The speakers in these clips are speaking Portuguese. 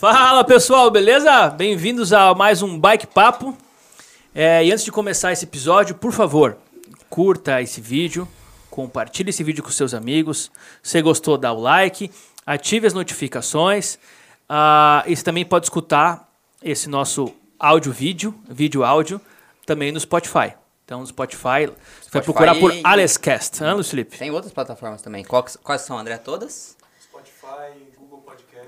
Fala pessoal, beleza? Bem-vindos a mais um Bike Papo. É, e antes de começar esse episódio, por favor, curta esse vídeo, compartilhe esse vídeo com seus amigos. Se gostou, dá o like, ative as notificações. Uh, e você também pode escutar esse nosso áudio-vídeo, vídeo-áudio, também no Spotify. Então, no Spotify, você vai procurar por e... Alescast, hein, Felipe? Tem outras plataformas também. Quais, quais são, André? Todas?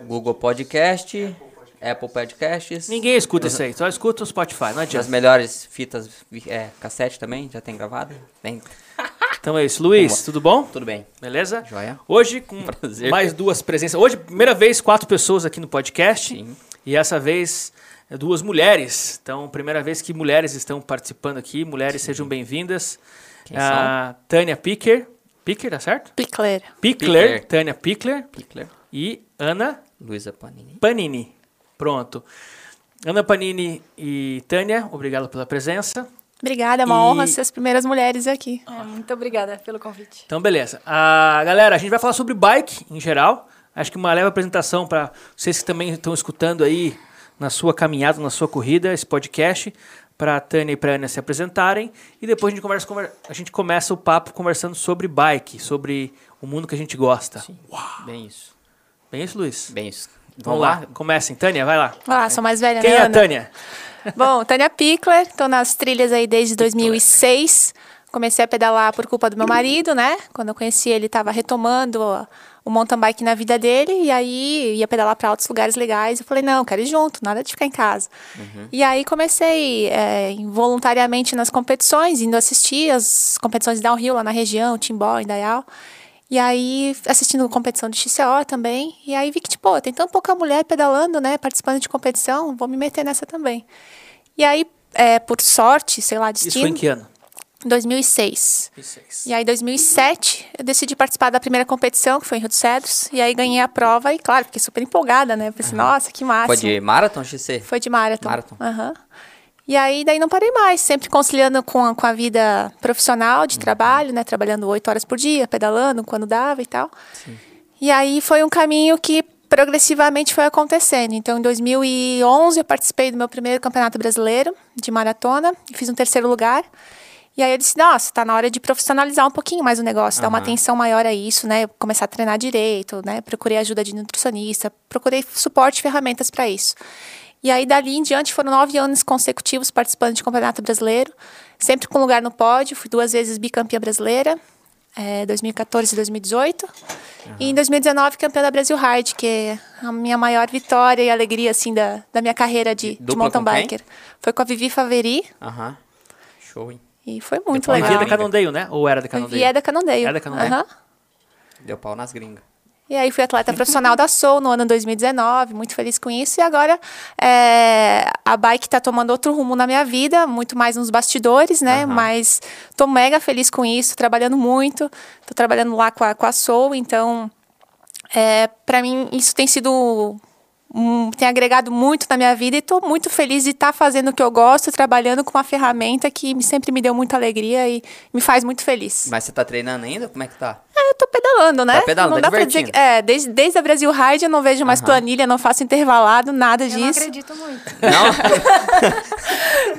Google Podcast. Apple Podcasts. Ninguém escuta isso aí, só escuta o Spotify, não adianta. As melhores fitas, é, cassete também, já tem gravado? Bem. Então é isso. Luiz, tudo bom? Tudo bem. Beleza? Joia. Hoje, com Prazer. mais duas presenças. Hoje, primeira vez, quatro pessoas aqui no podcast. Sim. E essa vez, duas mulheres. Então, primeira vez que mulheres estão participando aqui. Mulheres, Sim. sejam bem-vindas. Quem a são? Tânia Picker. Picker, tá certo? Pickler. Pickler. Pickler. Tânia Pickler. Pickler. E Ana... Luísa Panini. Panini. Pronto. Ana Panini e Tânia, obrigado pela presença. Obrigada, é uma e... honra ser as primeiras mulheres aqui. É, muito obrigada pelo convite. Então, beleza. Ah, galera, a gente vai falar sobre bike em geral. Acho que uma leve apresentação para vocês que também estão escutando aí na sua caminhada, na sua corrida, esse podcast, para a Tânia e para a Ana se apresentarem. E depois a gente, conversa, a gente começa o papo conversando sobre bike, sobre o mundo que a gente gosta. Sim. Uau. Bem isso. Bem isso, Luiz? Bem isso. Vamos, Vamos lá. lá. Comecem. Tânia, vai lá. Ah, sou mais velha, Quem né, é a Tânia? Bom, Tânia Pickler, estou nas trilhas aí desde 2006. Comecei a pedalar por culpa do meu marido, né? Quando eu conheci ele, estava retomando o mountain bike na vida dele e aí ia pedalar para outros lugares legais. Eu falei, não, quero ir junto, nada de ficar em casa. Uhum. E aí comecei é, voluntariamente nas competições, indo assistir as competições downhill lá na região, Timbó, Indaial. E aí, assistindo competição de XCO também. E aí vi que, tipo, tem tão pouca mulher pedalando, né? Participando de competição, vou me meter nessa também. E aí, é, por sorte, sei lá, destino... Isso foi em que ano? 2006. 2006. E aí, em 2007, eu decidi participar da primeira competição, que foi em Rio dos Cedros. E aí, ganhei a prova e, claro, fiquei super empolgada, né? Pensei, uhum. nossa, que massa. Foi de Marathon, XC? Foi de Marathon. Marathon. Aham. Uhum. E aí, daí não parei mais, sempre conciliando com a, com a vida profissional, de uhum. trabalho, né? Trabalhando oito horas por dia, pedalando quando dava e tal. Sim. E aí foi um caminho que progressivamente foi acontecendo. Então, em 2011, eu participei do meu primeiro campeonato brasileiro de maratona e fiz um terceiro lugar. E aí eu disse, nossa, tá na hora de profissionalizar um pouquinho mais o negócio, uhum. dar uma atenção maior a isso, né? Começar a treinar direito, né? Procurei ajuda de nutricionista, procurei suporte e ferramentas para isso. E aí, dali em diante, foram nove anos consecutivos participando de Campeonato Brasileiro, sempre com lugar no pódio. Fui duas vezes bicampeã brasileira, é, 2014 e 2018. Uhum. E em 2019, campeã da Brasil Hard, que é a minha maior vitória e alegria, assim, da, da minha carreira de, de mountain biker. Foi com a Vivi Faveri. Aham. Uhum. Show, hein? E foi muito Depois legal. Vivi é da Canondeio, né? Ou era da Canondeio? Vivi é da Canondeio. É da Canondeio. Uhum. Deu pau nas gringas. E aí fui atleta profissional da Soul no ano 2019, muito feliz com isso. E agora é, a bike está tomando outro rumo na minha vida, muito mais nos bastidores, né? Uhum. Mas tô mega feliz com isso, trabalhando muito. Tô trabalhando lá com a, com a Soul, então é, para mim isso tem sido um, tem agregado muito na minha vida e estou muito feliz de estar tá fazendo o que eu gosto, trabalhando com uma ferramenta que sempre me deu muita alegria e me faz muito feliz. Mas você está treinando ainda? Como é que tá? É, eu tô pedalando, né? Tá pedalando, não tá dá pra dizer que, é, desde, desde a Brasil Ride eu não vejo mais uhum. planilha, não faço intervalado, nada eu disso. Eu não acredito muito. Não?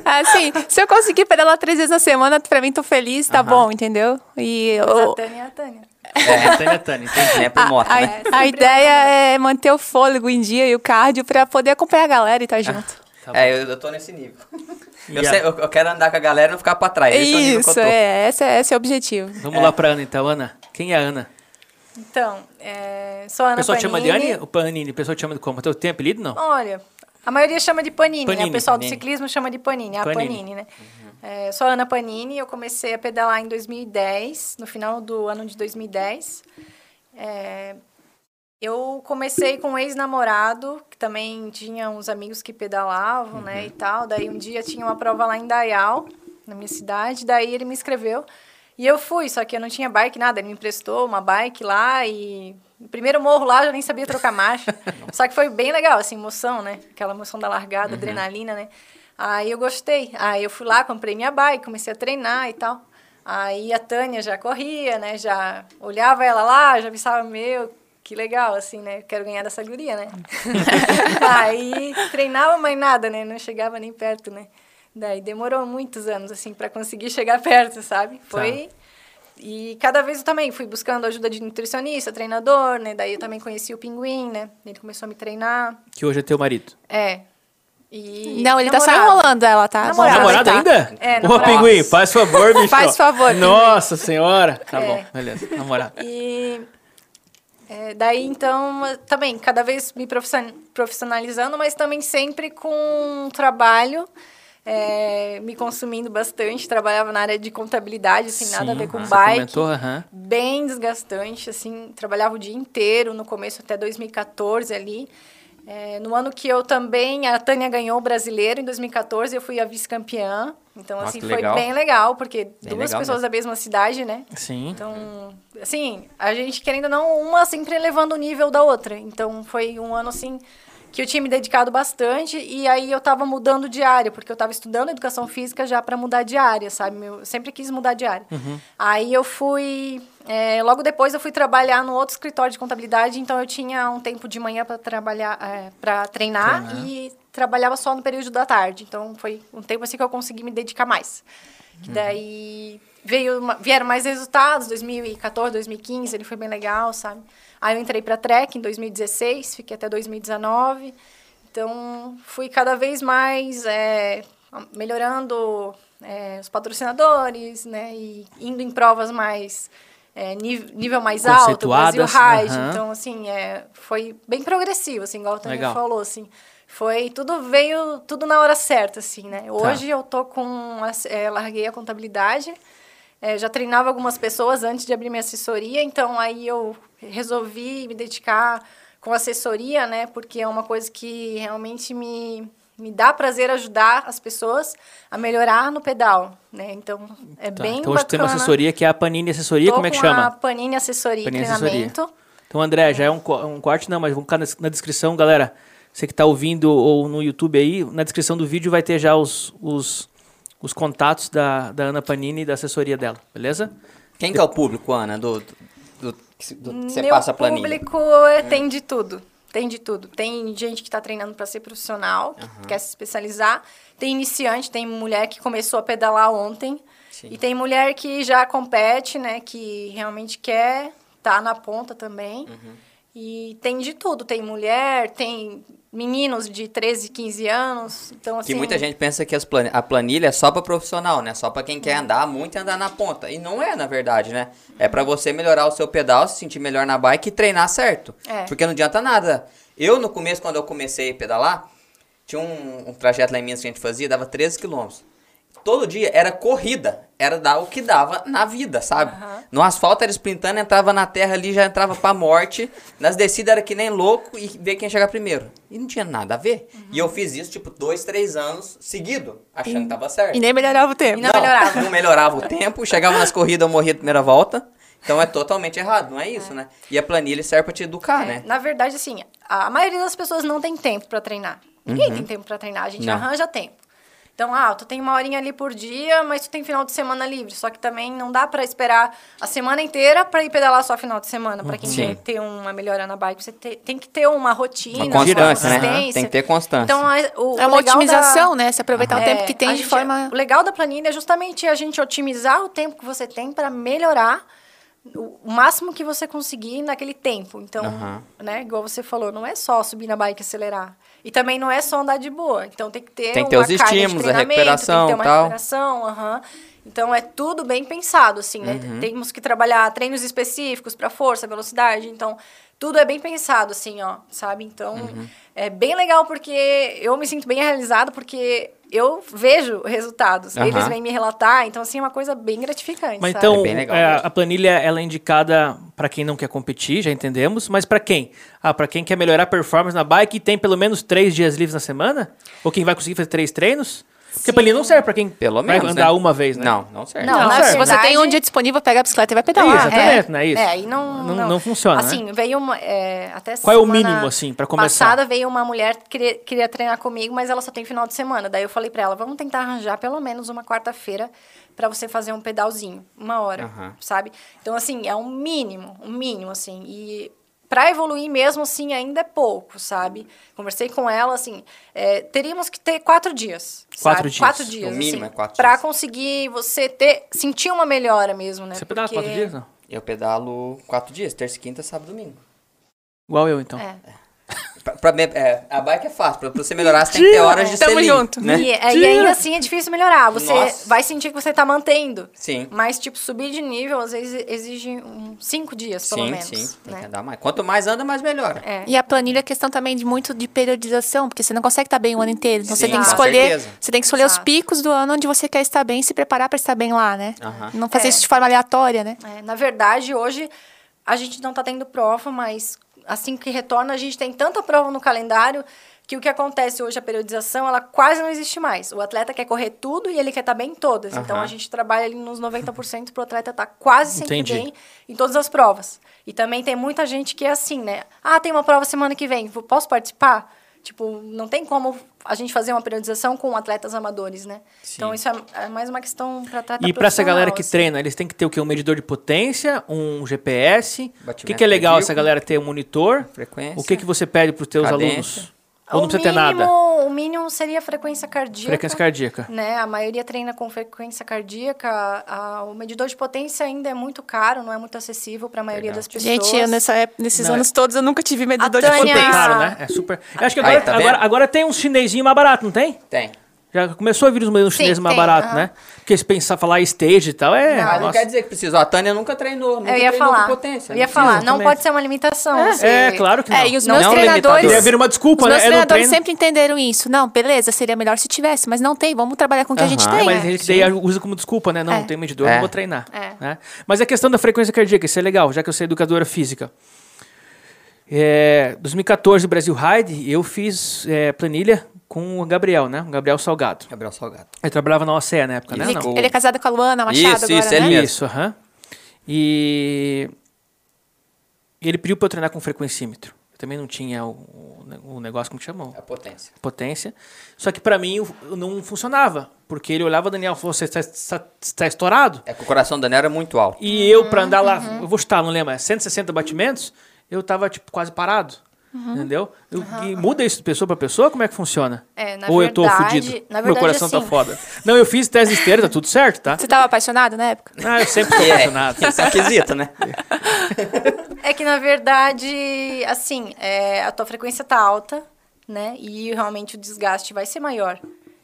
assim, se eu conseguir pedalar três vezes na semana, pra mim tô feliz, tá uhum. bom, entendeu? E eu... a Tânia é a Tânia. É, Tânia, Tânia, entendi. É pro moto, a, né? A, a ideia é manter o fôlego em dia e o cardio pra poder acompanhar a galera e estar tá junto. Tá é, eu, eu tô nesse nível. Eu, sei, eu, eu, quero andar com a galera e não ficar pra trás. Esse Isso, é, é esse, é, esse é o objetivo. Vamos é. lá pra Ana, então. Ana, quem é a Ana? Então, é, sou a Ana O pessoal Panini. te chama de Ana ou Panini? O pessoal te chama de como? Tem apelido, não? Olha, a maioria chama de Panini, Panini né? O pessoal Panini. do ciclismo chama de Panini, a Panini, Panini né? Uhum. É, sou a Ana Panini, eu comecei a pedalar em 2010, no final do ano de 2010. É, eu comecei com um ex-namorado, que também tinha uns amigos que pedalavam, uhum. né, e tal. Daí um dia tinha uma prova lá em Dayal, na minha cidade, daí ele me inscreveu. E eu fui, só que eu não tinha bike, nada. Ele me emprestou uma bike lá e... Primeiro morro lá, eu nem sabia trocar marcha. só que foi bem legal, assim, emoção, né? Aquela emoção da largada, uhum. adrenalina, né? Aí eu gostei. Aí eu fui lá, comprei minha bike, comecei a treinar e tal. Aí a Tânia já corria, né? Já olhava ela lá, já pensava, meu, que legal, assim, né? Quero ganhar dessa guria, né? Aí treinava, mas nada, né? Não chegava nem perto, né? Daí demorou muitos anos, assim, para conseguir chegar perto, sabe? Foi. Tá. E cada vez eu também fui buscando ajuda de nutricionista, treinador, né? Daí eu também conheci o Pinguim, né? Ele começou a me treinar. Que hoje é teu marido. É. E... Não, ele namorado. tá só enrolando ela, tá? Namorado, namorado tá. ainda? É, namorado. Ô, Pinguim, faz favor, bicho. faz favor. Nossa senhora. Tá é. bom, beleza. Namorado. E... É, daí, então, também, cada vez me profissionalizando, mas também sempre com trabalho é, me consumindo bastante. Trabalhava na área de contabilidade, assim, Sim, nada a ver com bike. Comentou, Bem desgastante, assim, trabalhava o dia inteiro, no começo até 2014 ali. É, no ano que eu também, a Tânia ganhou o brasileiro em 2014, eu fui a vice-campeã. Então, Nossa, assim, foi legal. bem legal, porque bem duas legal pessoas mesmo. da mesma cidade, né? Sim. Então, assim, a gente querendo ou não, uma sempre elevando o nível da outra. Então, foi um ano, assim, que eu tinha me dedicado bastante e aí eu estava mudando de área, porque eu estava estudando educação física já para mudar de área, sabe? Eu sempre quis mudar de área. Uhum. Aí eu fui. É, logo depois eu fui trabalhar no outro escritório de contabilidade, então eu tinha um tempo de manhã para trabalhar, é, para treinar, treinar, e trabalhava só no período da tarde. Então foi um tempo assim que eu consegui me dedicar mais. Daí veio, vieram mais resultados, 2014, 2015, ele foi bem legal, sabe? Aí eu entrei para Trek em 2016, fiquei até 2019. Então, fui cada vez mais é, melhorando é, os patrocinadores, né? E indo em provas mais... É, nível mais alto, Brasil Ride. Uhum. Então, assim, é, foi bem progressivo, assim, igual o Tânia falou, assim. Foi, tudo veio, tudo na hora certa, assim, né? Tá. Hoje tá. eu tô com, é, larguei a contabilidade, é, já treinava algumas pessoas antes de abrir minha assessoria, então aí eu resolvi me dedicar com assessoria, né? Porque é uma coisa que realmente me, me dá prazer ajudar as pessoas a melhorar no pedal, né? Então, é tá. bem então, bacana. Então, tem uma assessoria que é a Panini Assessoria, Tô como é que chama? a Panini Assessoria Panini Treinamento. Assessoria. Então, André, já é um, um corte, não, mas vamos ficar na, na descrição, galera. Você que está ouvindo ou no YouTube aí, na descrição do vídeo vai ter já os, os os contatos da, da Ana Panini e da assessoria dela, beleza? Quem que é o público, Ana, do, do, do, do que você passa a planilha? O público é, tem de tudo. Tem de tudo. Tem gente que está treinando para ser profissional, uhum. quer se especializar. Tem iniciante, tem mulher que começou a pedalar ontem. Sim. E tem mulher que já compete, né? Que realmente quer estar tá na ponta também. Uhum. E tem de tudo. Tem mulher, tem meninos de 13, 15 anos. Então, assim, que muita gente pensa que plan a planilha é só para profissional, né? Só para quem quer andar muito e andar na ponta. E não é, na verdade, né? É para você melhorar o seu pedal, se sentir melhor na bike e treinar certo. É. Porque não adianta nada. Eu, no começo, quando eu comecei a pedalar, tinha um, um trajeto lá em Minas que a gente fazia, dava 13 quilômetros todo dia era corrida. Era dar o que dava na vida, sabe? Uhum. No asfalto era sprintando, entrava na terra ali, já entrava pra morte. Nas descidas era que nem louco e ver quem chegar primeiro. E não tinha nada a ver. Uhum. E eu fiz isso, tipo, dois, três anos seguido, achando e, que tava certo. E nem melhorava o tempo. E não, não melhorava. Não melhorava o tempo. Chegava nas corridas, eu morria a primeira volta. Então é totalmente errado, não é isso, é. né? E a planilha serve pra te educar, é. né? Na verdade, assim, a maioria das pessoas não tem tempo para treinar. Ninguém uhum. tem tempo para treinar, a gente não. arranja tempo. Então, ah, tu tem uma horinha ali por dia, mas tu tem final de semana livre. Só que também não dá para esperar a semana inteira para ir pedalar só final de semana. Para quem Sim. quer ter uma melhora na bike, você te, tem que ter uma rotina, uma constância, uma né? Tem que ter constância. Então, a, o, é uma otimização, da, né? Se aproveitar o tempo que tem de gente, forma. O legal da planilha é justamente a gente otimizar o tempo que você tem para melhorar o máximo que você conseguir naquele tempo. Então, uhum. né, igual você falou, não é só subir na bike e acelerar. E também não é só andar de boa. Então tem que ter Tem que ter os estímulos, a recuperação, tem que ter uma tal. recuperação, uhum. Então é tudo bem pensado, assim, né? Uhum. Temos que trabalhar treinos específicos para força, velocidade. Então, tudo é bem pensado, assim, ó, sabe? Então, uhum. é bem legal porque eu me sinto bem realizado porque eu vejo resultados. Uhum. Eles vêm me relatar, então assim é uma coisa bem gratificante. Mas sabe? então é é, a planilha ela é indicada para quem não quer competir, já entendemos. Mas para quem? Ah, para quem quer melhorar a performance na bike e tem pelo menos três dias livres na semana? Ou quem vai conseguir fazer três treinos? Porque a planilha não serve pra quem Pelo vai menos, andar né? uma vez, né? Não, não serve. Não, não, não serve. Se você tem um dia disponível, pega a bicicleta e vai pedalar. É, exatamente, é. não é isso? É, e não, não, não, não funciona, Assim, né? veio uma... É, até Qual é o mínimo, assim, pra começar? passada veio uma mulher que queria, queria treinar comigo, mas ela só tem final de semana. Daí eu falei pra ela, vamos tentar arranjar pelo menos uma quarta-feira para você fazer um pedalzinho, uma hora, sabe? Então, assim, é um mínimo, um mínimo, assim. E para evoluir mesmo assim ainda é pouco, sabe? Conversei com ela, assim, é, teríamos que ter quatro dias. Quatro sabe? dias. Quatro dias. O mínimo assim, é quatro Pra dias. conseguir você ter, sentir uma melhora mesmo, né? Você pedala Porque- quatro dias, não? Eu pedalo quatro dias, terça, quinta, sábado, domingo. Igual eu, então. É. Pra, pra é, a bike é fácil, pra, pra você melhorar você tem que ter horas de Tamo selim, junto. né? E, é, e ainda assim é difícil melhorar. Você Nossa. vai sentir que você tá mantendo. Sim. Mas, tipo, subir de nível, às vezes, exige um, cinco dias, pelo Sim, menos. sim, tem né? que andar mais. Quanto mais anda, mais melhora. É. E a planilha é questão também de muito de periodização, porque você não consegue estar bem o ano inteiro. Então você Sim, tem que escolher, certeza. você tem que escolher os Exato. picos do ano onde você quer estar bem e se preparar para estar bem lá, né? Aham. Não fazer É. isso de forma aleatória, né? É, na verdade, hoje a gente não está tendo prova, mas assim que retorna, a gente tem tanta prova no calendário que o que acontece hoje, a periodização, ela quase não existe mais. O atleta quer correr tudo e ele quer estar bem em todas. Então, Aham. a gente trabalha ali nos 90% para o atleta estar quase sempre Entendi. bem em todas as provas. E também tem muita gente que é assim, né? Ah, tem uma prova semana que vem, posso participar? Tipo, não tem como a gente fazer uma periodização com atletas amadores, né? Então, isso é, é mais uma questão para atleta E pra essa galera que assim. treina, eles têm que ter o quê? Um medidor de potência, um GPS. o que, que é legal essa galera ter um monitor? Frequência. O que, que você pede pros teus Cadência. alunos? Ou não precisa ter nada? O mínimo seria a frequência cardíaca. Frequência cardíaca. Né? A maioria treina com frequência cardíaca. A- o medidor de potência ainda é muito caro, não é muito acessível para a maioria das pessoas. Gente, eu nessa época, nesses Não, anos todos eu nunca tive medidor de A Tânia- potência. Caro, né? É super. Eu acho que Aí, agora, tá vendo? agora, agora tem uns chinesinho mais barato, não tem? Tem. Já começou a vir uns modelos Sim, chineses mais baratos, aham. né? Porque se pensar falar stage e tal, é. Não, não quer dizer que precisa. A Tânia nunca treinou, nunca Eu ia treinou falar. com potência. eu ia não falar, não pode ser uma limitação. você- É, claro que não. É, e os não meus é um treinadores-. Ia vir uma desculpa, Os né? meus Eu não treinadores treino. sempre entenderam isso. Não, beleza, seria melhor se tivesse, mas não tem. Vamos trabalhar com o que a gente tem. Mas a gente daí usa como desculpa, né? Não, É. não tem medidor, É. não vou treinar. É. né? Mas a questão da frequência cardíaca, isso é legal, já que eu sou educadora física. É, 2014, Brasil Ride, eu fiz é, planilha com o Gabriel, né? O Gabriel Salgado. Gabriel Salgado. Eu trabalhava na OCE na época, né? Isso. Não. Ou- Ele é casado com a Luana Machado Isso, agora, isso, né? ele mesmo. Isso, aham. E... e ele pediu para eu treinar com frequencímetro. Eu também não tinha o, o, negócio, como que chamou? A potência. potência. Só que pra mim não funcionava, porque ele olhava o Daniel e falou: você está, está, está estourado? É que o coração da Daniel era muito alto. E eu, pra andar lá, eu vou chutar, não lembro, é 160 batimentos, eu tava tipo quase parado. Entendeu? Eu- E muda isso de pessoa pra pessoa? Como é que funciona? É, na Ou eu tô verdade- fudido? na Meu verdade, coração tá assim- foda. Não, eu fiz tese esteira, tá tudo certo, tá? Você tava apaixonado na época? Ah, eu sempre fui É, apaixonado. isso é um quesito, né? É que, na verdade, assim, é, a tua frequência tá alta, né? E realmente o desgaste vai ser maior,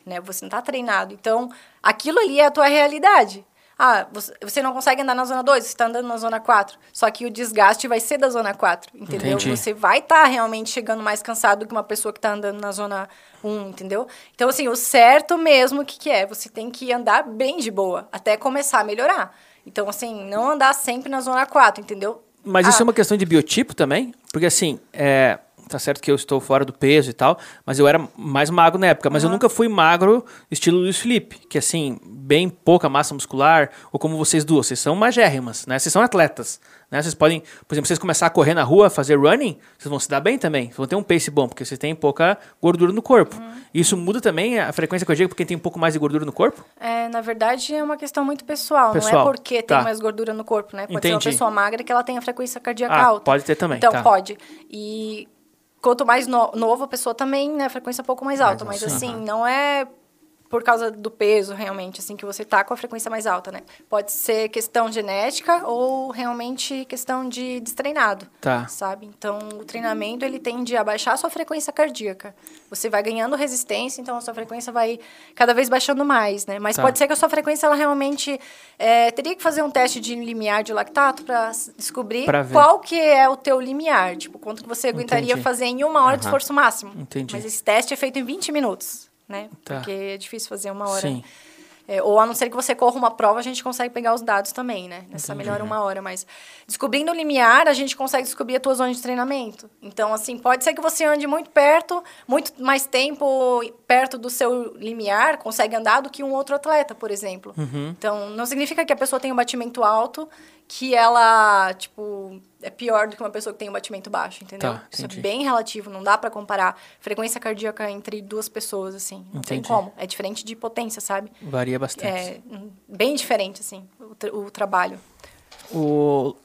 né? Você não tá treinado. Então, aquilo ali é a tua realidade. Ah, você, não consegue andar na zona 2, você tá andando na zona 4. Só que o desgaste vai ser da zona 4, entendeu? Entendi. Você vai estar realmente chegando mais cansado do que uma pessoa que tá andando na zona 1, entendeu? Então, assim, o certo mesmo, o que, que é? Você tem que andar bem de boa, até começar a melhorar. Então, assim, não andar sempre na zona 4, entendeu? Mas isso Ah, é uma questão de biotipo também? Porque assim, é, tá certo que eu estou fora do peso e tal, mas eu era mais magro na época. Mas eu nunca fui magro estilo Luiz Felipe, que assim, bem pouca massa muscular, ou como vocês duas, vocês são magérrimas, né? Vocês são atletas, né? Vocês podem, por exemplo, vocês começar a correr na rua, fazer running, vocês vão se dar bem também. Vocês vão ter um pace bom, porque vocês têm pouca gordura no corpo. Uhum. Isso muda também a frequência cardíaca porque tem um pouco mais de gordura no corpo? É, na verdade, é uma questão muito pessoal. Pessoal, Não é porque tá. tem mais gordura no corpo, né? Pode ser Entendi. uma pessoa magra que ela tem a frequência cardíaca Ah, alta. pode ter também, Então, tá. pode. E quanto mais no- novo a pessoa também, né? A frequência é um pouco mais alta. Mais mas, assim, não é por causa do peso, realmente, assim, que você tá com a frequência mais alta, né? Pode ser questão genética ou realmente questão de destreinado. Tá. Sabe? Então, o treinamento, ele tende a baixar a sua frequência cardíaca. Você vai ganhando resistência, então a sua frequência vai cada vez baixando mais, né? Mas Tá. pode ser que a sua frequência, ela realmente... é, teria que fazer um teste de limiar de lactato para descobrir Pra qual que é o teu limiar. Tipo, quanto que você aguentaria Entendi. fazer em uma hora de Aham. esforço máximo. Entendi. Mas esse teste é feito em 20 minutos, né? Tá. Porque é difícil fazer uma hora. Sim. É, ou a não ser que você corra uma prova, a gente consegue pegar os dados também, né? Nessa melhor uma hora. Mas descobrindo o limiar, a gente consegue descobrir a tua zona de treinamento. Então, assim, pode ser que você ande muito perto, muito mais tempo perto do seu limiar, consegue andar do que um outro atleta, por exemplo. Uhum. Então, não significa que a pessoa tem um batimento alto, que ela, tipo, é pior do que uma pessoa que tem um batimento baixo, entendeu? Tá, Isso é bem relativo, não dá pra comparar frequência cardíaca entre duas pessoas, assim. Não tem Entendi. como. É diferente de potência, sabe? Varia bastante. É hum, bem diferente, assim, o, tra- o trabalho. O,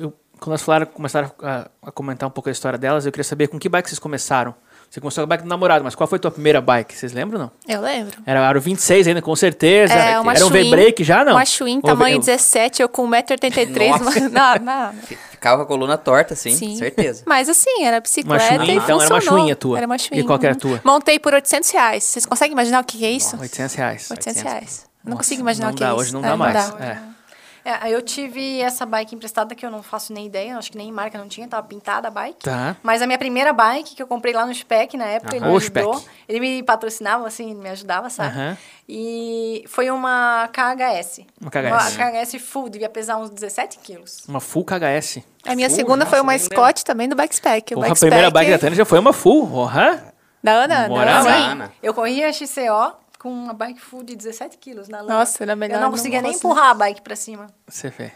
eu quando elas falaram, começaram a, a, comentar um pouco a história delas, eu queria saber com que bike vocês começaram. Você começou com a bike do namorado, mas qual foi a tua primeira bike? Vocês lembram não? Eu lembro. Era aro 26 ainda, com certeza. É, uma Era um V-brake já, não? Uma Schwinn, tamanho eu... 17, eu com 1,83m. Não, não. Ficava com a coluna torta, sim, sim. certeza. Mas assim, era bicicleta uma e Então funcionou. era uma Schwinn a tua? Era uma Schwinn. E qual que era a tua? Montei por 800 reais. Vocês conseguem imaginar o que é isso? 800 reais. 800 reais. Não consigo imaginar não o que é dá, isso. Hoje não dá mais. Não dá. É. É, eu tive essa bike emprestada que eu não faço nem ideia, acho que nem marca não tinha, tava pintada a bike. Tá. Mas a minha primeira bike que eu comprei lá no Spec na época, ele me ajudou. Spec. Ele me patrocinava, assim, me ajudava, sabe? E foi uma KHS. Uma KHS. Uma KHS full, devia pesar uns 17 quilos. Uma full KHS. A minha Full, segunda nossa, foi uma Scott também do Bikespec. O Porra, a primeira bike da Tânia já foi uma full. Porra. Da Ana? Moral, da? Ana. Eu corria XCO com uma bike full de 17 quilos na lama. Nossa, era melhor Eu não não conseguia nem empurrar a bike pra cima. Você vê.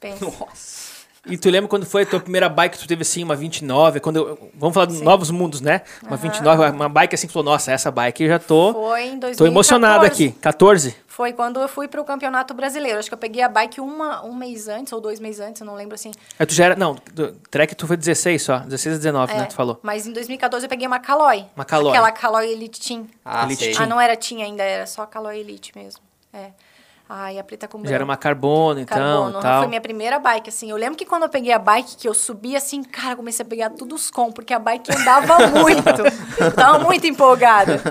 Pensa. Nossa. E tu lembra quando foi a tua primeira bike que tu teve assim, uma 29? Quando eu- vamos falar de novos mundos, né? Uma 29, uma bike assim que tu falou, nossa, essa bike eu já tô. Foi em 2014. Tô emocionado aqui. 14? Foi quando eu fui pro Campeonato Brasileiro. Acho que eu peguei a bike uma, um mês antes, ou dois meses antes, eu não lembro assim. Aí tu já era. Não, do, track tu foi 16 só. 16 a 19, né? É, Tu falou. Mas em 2014 eu peguei uma Caloi. Uma Caloi. Aquela Caloi Elite Team. Ah, Elite. Team. Ah, não era Team ainda, era só Caloi Elite mesmo. É. Ai, a preta com branco. Já era uma carbono, então, Carbono, tal. foi minha primeira bike, assim. Eu lembro que quando eu peguei a bike, que eu subi assim, cara, comecei a pegar tudo os com, porque a bike andava muito. Tava muito empolgada.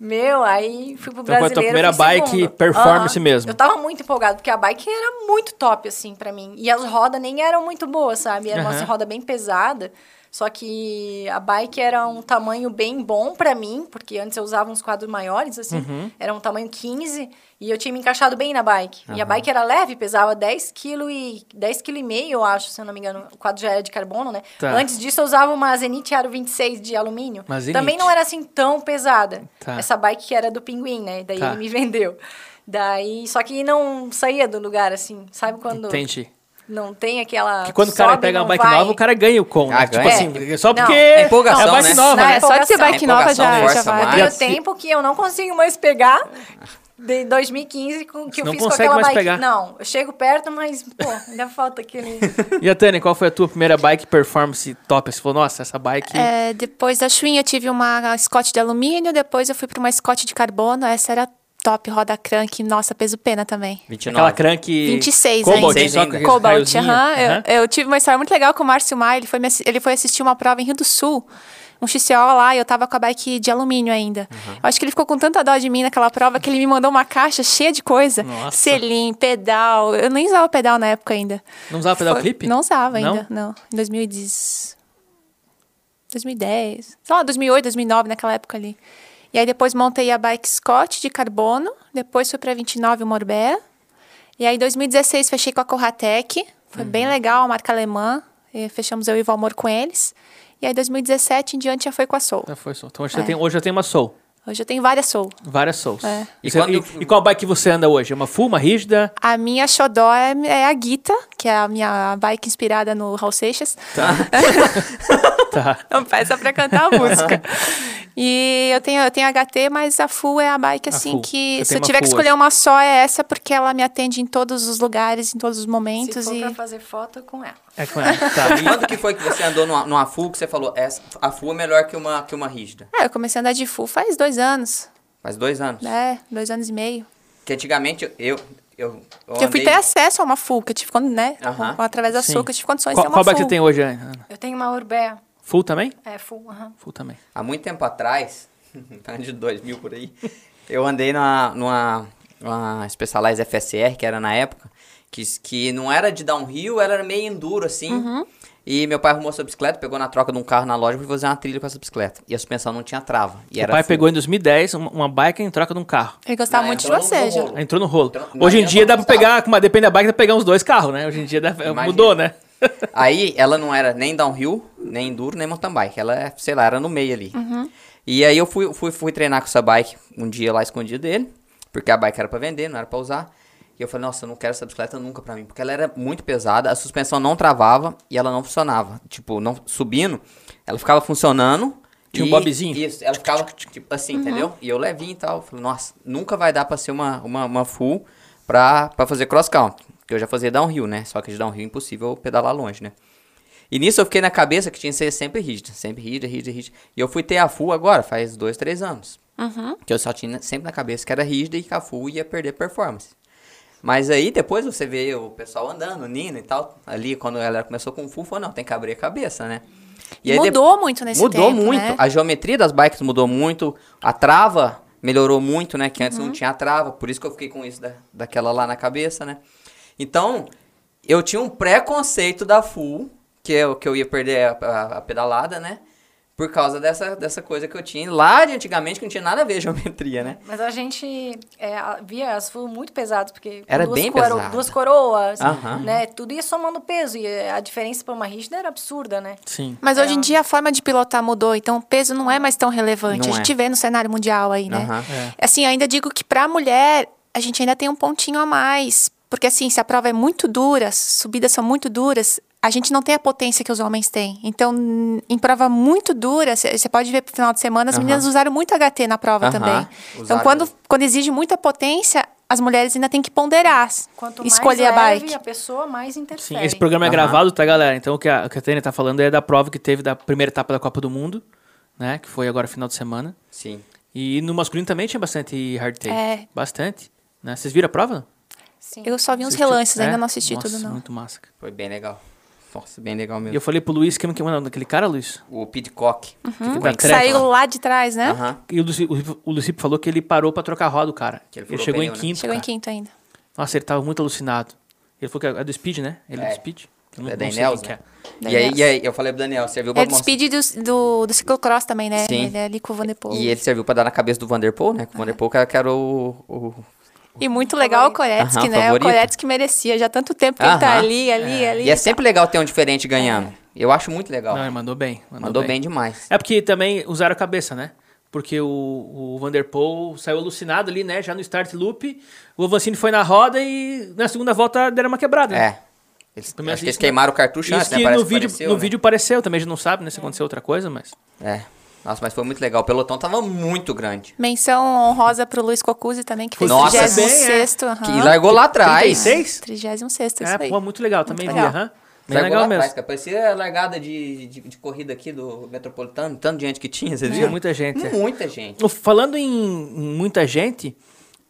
Meu, aí fui pro Então foi a tua brasileiro. primeira bike segundo. performance Aham. mesmo. Eu tava muito empolgada, porque a bike era muito top, assim, pra mim. E as rodas nem eram muito boas, sabe? Era uma Aham. roda bem pesada. Só que a bike era um tamanho bem bom pra mim, porque antes eu usava uns quadros maiores, assim. Uhum. Era um tamanho 15 e eu tinha me encaixado bem na bike. E a bike era leve, pesava 10 kg e 10 kg e meio, eu acho, se eu não me engano. O quadro já era de carbono, né? Tá. Antes disso eu usava uma Zenith Aro 26 de alumínio. Zenith. Também não era assim tão pesada. Tá. Essa bike que era do Pinguim, né? Daí Tá. ele me vendeu. Daí, só que não saía do lugar assim. Sabe quando Entendi. Não tem aquela Porque quando o cara pega uma bike vai? nova, o cara ganha o com, né? Ah, tipo ganha. assim, só Não, porque é empolgação, é uma bike né? nova, Não, né? é Só de ser bike nova já, já vai. E E o a- tempo que eu não consigo mais pegar de 2015 com, que eu Não fiz com aquela mais bike. pegar. Não, eu chego perto, mas, pô, ainda falta aquele. E a Tânia, qual foi a tua primeira bike performance top? Você falou, nossa, essa bike... É, depois da Schwinn eu tive uma Scott de alumínio, depois eu fui para uma Scott de carbono, essa era top, roda crank, nossa, peso pena também. 29. Aquela crank... 26 Cobalt, ainda. só Cobalt, aham. Eu, eu tive uma história muito legal com o Márcio Maia, ele foi, me ele foi assistir uma prova em Rio do Sul, um XCO lá, e eu tava com a bike de alumínio ainda. Eu acho que ele ficou com tanta dó de mim naquela prova que ele me mandou uma caixa cheia de coisa. Nossa. Selim, pedal, eu nem usava pedal na época ainda. Não usava pedal Foi- clipe? Não usava Não? ainda, não. Em 2010. 2010. Sei lá, 2008, 2009, naquela época ali. E aí depois montei a bike Scott de carbono. Depois fui pra 29 o Morbea. E aí em 2016 fechei com a Corratec. Foi bem legal, marca alemã. E fechamos eu e o Valmor com eles. E aí 2017 em diante já foi com a Soul. Já foi Soul. Então hoje, É. tem, hoje eu tenho uma Soul. Hoje eu tenho várias Soul. Várias Souls. É. E, você- quando- e- e qual bike você anda hoje? É uma full, uma rígida? A minha xodó é, é a Guita, que é a minha bike inspirada no Raul Seixas. Tá. Não peça pra cantar a música. E eu tenho, eu tenho HT, mas a full é a bike, assim, full. que Eu se eu tiver que escolher hoje. uma só, é essa, porque ela me atende em todos os lugares, em todos os Se momentos. for E... pra fazer foto com ela. É com ela. Tá. E quando que foi que você andou numa, numa full que você falou, essa, a full é melhor que uma, que uma rígida? Ah, eu comecei a andar de full faz dois anos. Faz dois anos. É, dois anos e meio. Que antigamente eu... eu, eu, Que eu fui andei- ter acesso a uma full, que eu tive quando, né? Aham. Através da Sim. Que eu tive condições de Qual, ter uma qual full. bike você tem hoje, Ana? Eu tenho uma Urbea. Full também? É, full. aham. Full também. Há muito tempo atrás, ano de 2000 por aí, eu andei numa, numa, numa Specialized FSR, que era na época, que, que não era de downhill, ela era meio enduro, assim. Uhum. E meu pai arrumou essa bicicleta, pegou na troca de um carro na loja e foi fazer uma trilha com essa bicicleta. E a suspensão não tinha trava. E o era pai full. pegou em 2010 uma, uma bike em troca de um carro. Ele gostava Não, muito de entrou você, já. Entrou no rolo. Então, Hoje em dia dá pra pegar, uma, depende da bike, dá pra pegar uns dois carros, né? Hoje em dia dá, Imagina. mudou, né? Aí ela não era nem downhill, nem enduro, nem mountain bike. Ela, é, sei lá, era no meio ali. Uhum. E aí eu fui, fui, fui treinar com essa bike um dia lá escondido dele, porque a bike era pra vender, não era pra usar. E eu falei, nossa, eu não quero essa bicicleta nunca pra mim, porque ela era muito pesada, a suspensão não travava e ela não funcionava. Tipo, não subindo, ela ficava funcionando. Tinha um bobzinho? Isso, ela ficava tipo assim, entendeu? E eu levinho e tal. Falei, nossa, nunca vai dar pra ser uma, uma, uma full pra, pra fazer cross country. Porque eu já fazia downhill, né? Só que de downhill é impossível pedalar longe, né? E nisso eu fiquei na cabeça que tinha que ser sempre rígida, sempre rígida, rígida, rígida. E eu fui ter a full agora, faz dois, três anos. Uhum. Que eu só tinha sempre na cabeça que era rígida e que a full ia perder performance. Mas aí depois você vê o pessoal andando, o Nino e tal. Ali, quando ela começou com o full, falou, não, tem que abrir a cabeça, né? E aí, mudou muito nesse mudou tempo, muito. né? A geometria das bikes mudou muito. A trava melhorou muito, né? Que antes Uhum. não tinha trava. Por isso que eu fiquei com isso da, daquela lá na cabeça, né? Então, eu tinha um preconceito da full, que eu, que eu ia perder a, a- a pedalada, né? Por causa dessa, dessa coisa que eu tinha lá de antigamente, que não tinha nada a ver geometria, né? Mas a gente é, a- via as full muito pesadas, porque Era duas, bem coro- pesada. duas coroas, Aham. né? Tudo ia somando peso. E a diferença para uma rígida era absurda, né? Sim. Mas hoje em dia a forma de pilotar mudou, então o peso não é mais tão relevante. Não a gente é. vê no cenário mundial aí, né? Aham. Assim, ainda digo que pra mulher, a gente ainda tem um pontinho a mais. Porque assim, se a prova é muito dura, as subidas são muito duras, a gente não tem a potência que os homens têm. Então, em prova muito dura, você pode ver pro final de semana, as meninas usaram muito HT na prova também. Então, Usaram. quando, quando exige muita potência, as mulheres ainda têm que ponderar, Quanto mais escolher a leve bike. a pessoa, mais Sim, interfere. esse programa é gravado, tá, galera? Então o que a, o que a Tânia tá falando é da prova que teve da primeira etapa da Copa do Mundo, né? Que foi agora final de semana. Sim. E no masculino também tinha bastante hardtail. É. Bastante. Né? Vocês viram a prova? Sim. Eu só vi uns relances, ainda É? não assisti Nossa, tudo, não. muito massa. Foi bem legal. Nossa, bem legal E mesmo. eu falei pro Luiz, que que é o nome daquele cara, Luiz? O Pidcock. Hum, da que Trek. saiu lá de trás, né? Aham. E o Luci- o o Lucipe falou que ele parou pra trocar roda, o cara. Que ele ele chegou pneu, em né? quinto. Chegou em cara. quinto ainda. Nossa, ele tava muito alucinado. Ele falou que é do Speed, né? Ele é, É. do Speed. Não, É não quem que né? é. E aí, e aí, eu falei pro Daniel, serviu pra É do mostrar- speed do, do, do ciclocross também, né? Sim. Ele é ali com o Vanderpool. E ele serviu pra dar na cabeça do Vanderpool, né? Que o Vanderpool que era- que era o, o- E muito legal o Koretsky, né? favorito. O Koretsky merecia. Já há tanto tempo que ele tá ali, ali, ali. E é sempre legal ter um diferente ganhando. Eu acho muito legal. Não, ele mandou bem. Mandou, Mandou bem demais. É porque também usaram a cabeça, né? Porque o, o Vanderpool saiu alucinado ali, né? Já no start loop. O Avancini foi na roda e na segunda volta deram uma quebrada. né? É. Eles, Pelo menos acho que eles isso, né? queimaram o cartucho Isso antes, né? que Parece no, vídeo, pareceu, no né? vídeo pareceu, também a gente não sabe né, se aconteceu outra coisa, mas. É. Nossa, mas foi muito legal. O pelotão tava muito grande. Menção honrosa pro Luiz Cocuzzi também, que fez Nossa, 36 bem, º Que largou lá atrás. 36? 36 É, isso aí. pô, muito legal também, vi, legal. Bem Largou legal lá mesmo. atrás, cara. Parecia a largada de, de, de corrida aqui do Metropolitano. Tanto de gente que tinha, vocês Tinha viram? muita gente. é. Muita gente. O- Falando em, muita gente,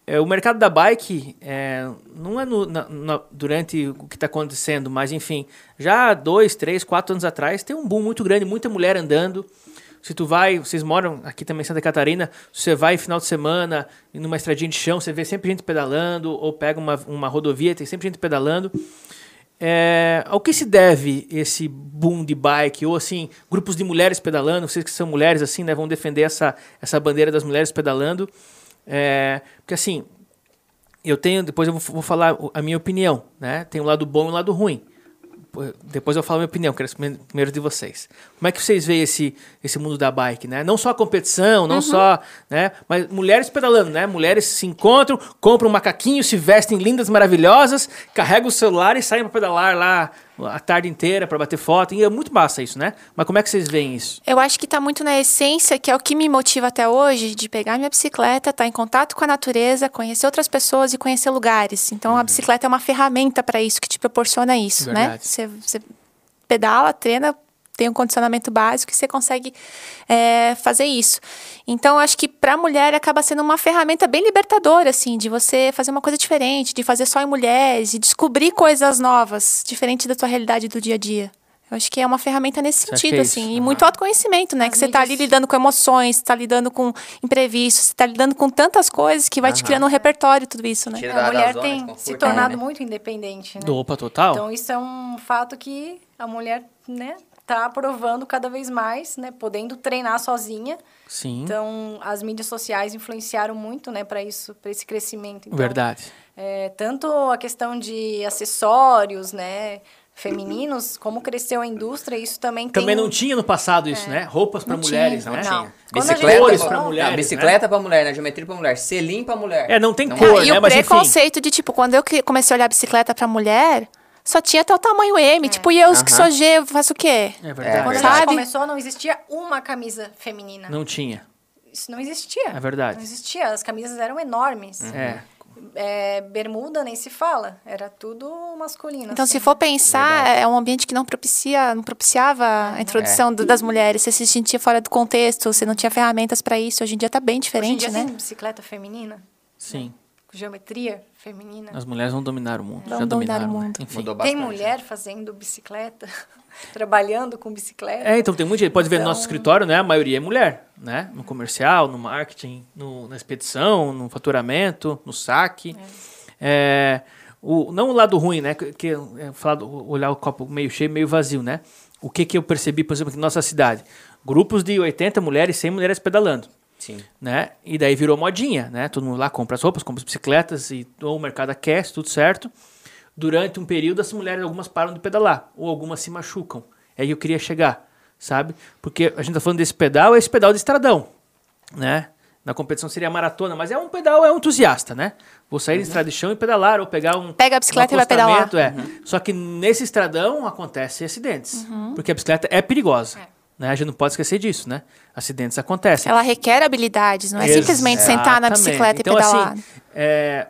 é, o mercado da bike é, não é no- na- na- durante o que está acontecendo, mas enfim, já há dois, três, quatro anos atrás tem um boom muito grande, muita mulher andando. Se tu vai, vocês moram aqui também em Santa Catarina, você vai final de semana numa estradinha de chão, você vê sempre gente pedalando, ou pega uma, uma rodovia, tem sempre gente pedalando. É, ao que se deve esse boom de bike? Ou assim, grupos de mulheres pedalando, vocês que são mulheres assim, né, vão defender essa, essa bandeira das mulheres pedalando. É, porque assim, eu tenho, depois eu vou, vou falar o- a minha opinião, né? Tem um lado bom e um lado ruim. Depois eu falo a minha opinião, quero primeiro de vocês. Como é que vocês veem esse, esse mundo da bike, né? Não só a competição, não só, né? Mas mulheres pedalando, né? Mulheres se encontram, compram um macaquinho, se vestem lindas, maravilhosas, carregam o celular e saem para pedalar lá a tarde inteira para bater foto. E é muito massa isso, né? Mas como é que vocês veem isso? Eu acho que tá muito na essência, que é o que me motiva até hoje, de pegar minha bicicleta, estar em contato com a natureza, conhecer outras pessoas e conhecer lugares. Então, a bicicleta é uma ferramenta para isso, que te proporciona isso, né? Verdade. Você, você pedala, treina, tem um condicionamento básico e você consegue é, fazer isso. Então, eu acho que para a mulher acaba sendo uma ferramenta bem libertadora, assim, de você fazer uma coisa diferente, de fazer só em mulheres, e descobrir coisas novas, diferente da tua realidade do dia a dia. Eu acho que é uma ferramenta nesse Você sentido, é isso? assim. E muito autoconhecimento, né? As que você tá ali lidando com emoções, tá lidando com imprevistos, você tá lidando com tantas coisas que vai te criando um repertório, tudo isso, né? Tira A da- da mulher de tem conforto, se tornado né? muito independente, né? Do Opa Total? Então isso é um fato que a mulher, né, tá provando cada vez mais, né, podendo treinar sozinha. Sim, Então as mídias sociais influenciaram muito, né, para isso, para esse crescimento. Então, verdade. é, tanto a questão de acessórios, né, femininos, como cresceu a indústria, isso também tem Também não tinha no passado isso, né? Roupas para mulheres, tinha, né? Não Não. tinha. Gente Bicicleta Cores pra, pra Não, mulheres, bicicleta pra mulher, né? Geometria pra mulher, selim pra mulher. É, não tem Não cor, e né? o Mas enfim. preconceito de, tipo, quando eu comecei a olhar bicicleta pra mulher, só tinha até o tamanho M. Tipo, e eu que Aham. sou G, faço o quê? É verdade. Quando a Sabe? gente começou, não existia uma camisa feminina. Não tinha. Isso não existia. É verdade. Não existia. As camisas eram enormes. É. É, bermuda nem se fala, era tudo masculino. Então, assim. se for pensar, Verdade. é um ambiente que não propicia, não propiciava a introdução é. das mulheres. Você se sentia fora do contexto, você não tinha ferramentas para isso. Hoje em dia está bem diferente, Hoje em dia né? Tem bicicleta feminina. Sim. Geometria feminina. As mulheres vão dominar o mundo. Vão já dominar dominaram, o mundo. Enfim. Mudou bastante. Tem mulher fazendo bicicleta, trabalhando com bicicleta. É, então tem muita gente. Pode ver no nosso então escritório, né? A maioria é mulher, né? No comercial, no marketing, no, na expedição, no faturamento, no saque. É. É, o, não o lado ruim, né? Que, que é, falar, olhar o copo meio cheio, meio vazio, né? O que, que eu percebi, por exemplo, aqui na nossa cidade? Grupos de 80 mulheres, 100 mulheres pedalando. Sim. Né? E daí virou modinha, né? Todo mundo lá compra as roupas, compra as bicicletas e o mercado aquece, tudo certo. Durante um período, as mulheres, algumas param de pedalar, ou algumas se machucam. É aí eu queria chegar, sabe? Porque a gente tá falando desse pedal, é esse pedal de estradão, né? Na competição seria maratona, mas é um pedal, é um entusiasta, né? Vou sair uhum. de estrada de chão e pedalar, ou pegar um. Pega a bicicleta um e vai pedalar. É. Uhum. Só que nesse estradão acontecem acidentes. Uhum. Porque a bicicleta é perigosa. É. Né? A gente não pode esquecer disso, né? Acidentes acontecem. Ela requer habilidades, não é Exatamente. simplesmente sentar na bicicleta então, e pedalar. Assim, é,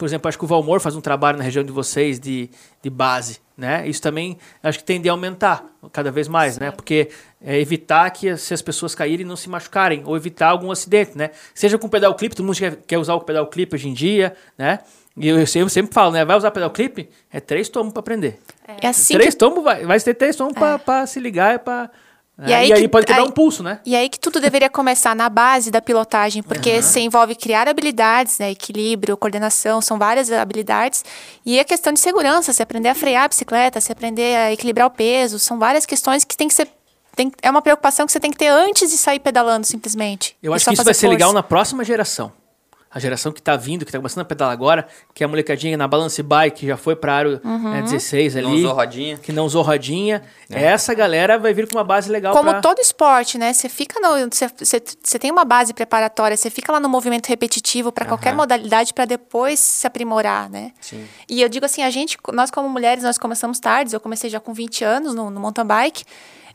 por exemplo, acho que o Valmor faz um trabalho na região de vocês de, de base, né? Isso também acho que tende a aumentar cada vez mais, né? Sim. né? Porque é evitar que se as pessoas caírem não se machucarem ou evitar algum acidente, né? Seja com pedal clip, todo mundo quer, quer usar o pedal clip hoje em dia, né? E eu, eu sempre falo, né? Vai usar pedal clip? É três tomos para aprender. É assim três que... tomos, vai, vai ter três tomos é. para se ligar, é para e, é, aí, e aí que, pode quebrar aí, um pulso, né? E aí que tudo deveria começar na base da pilotagem, porque uhum. você envolve criar habilidades, né? Equilíbrio, coordenação, são várias habilidades. E a questão de segurança, você aprender a frear a bicicleta, você aprender a equilibrar o peso, são várias questões que tem que ser. Tem, é uma preocupação que você tem que ter antes de sair pedalando, simplesmente. Eu acho que isso vai ser legal na próxima geração a geração que está vindo, que está começando a pedalar agora, que é a molecadinha na Balance Bike, que já foi para aro uhum. né, 16 ali. Que não usou rodinha. Que não usou rodinha. É. Essa galera vai vir com uma base legal Como pra... todo esporte, né? Você fica no... Você tem uma base preparatória, você fica lá no movimento repetitivo para uhum. qualquer modalidade para depois se aprimorar, né? Sim. E eu digo assim, a gente, nós como mulheres, nós começamos tarde, eu comecei já com 20 anos no, no mountain bike,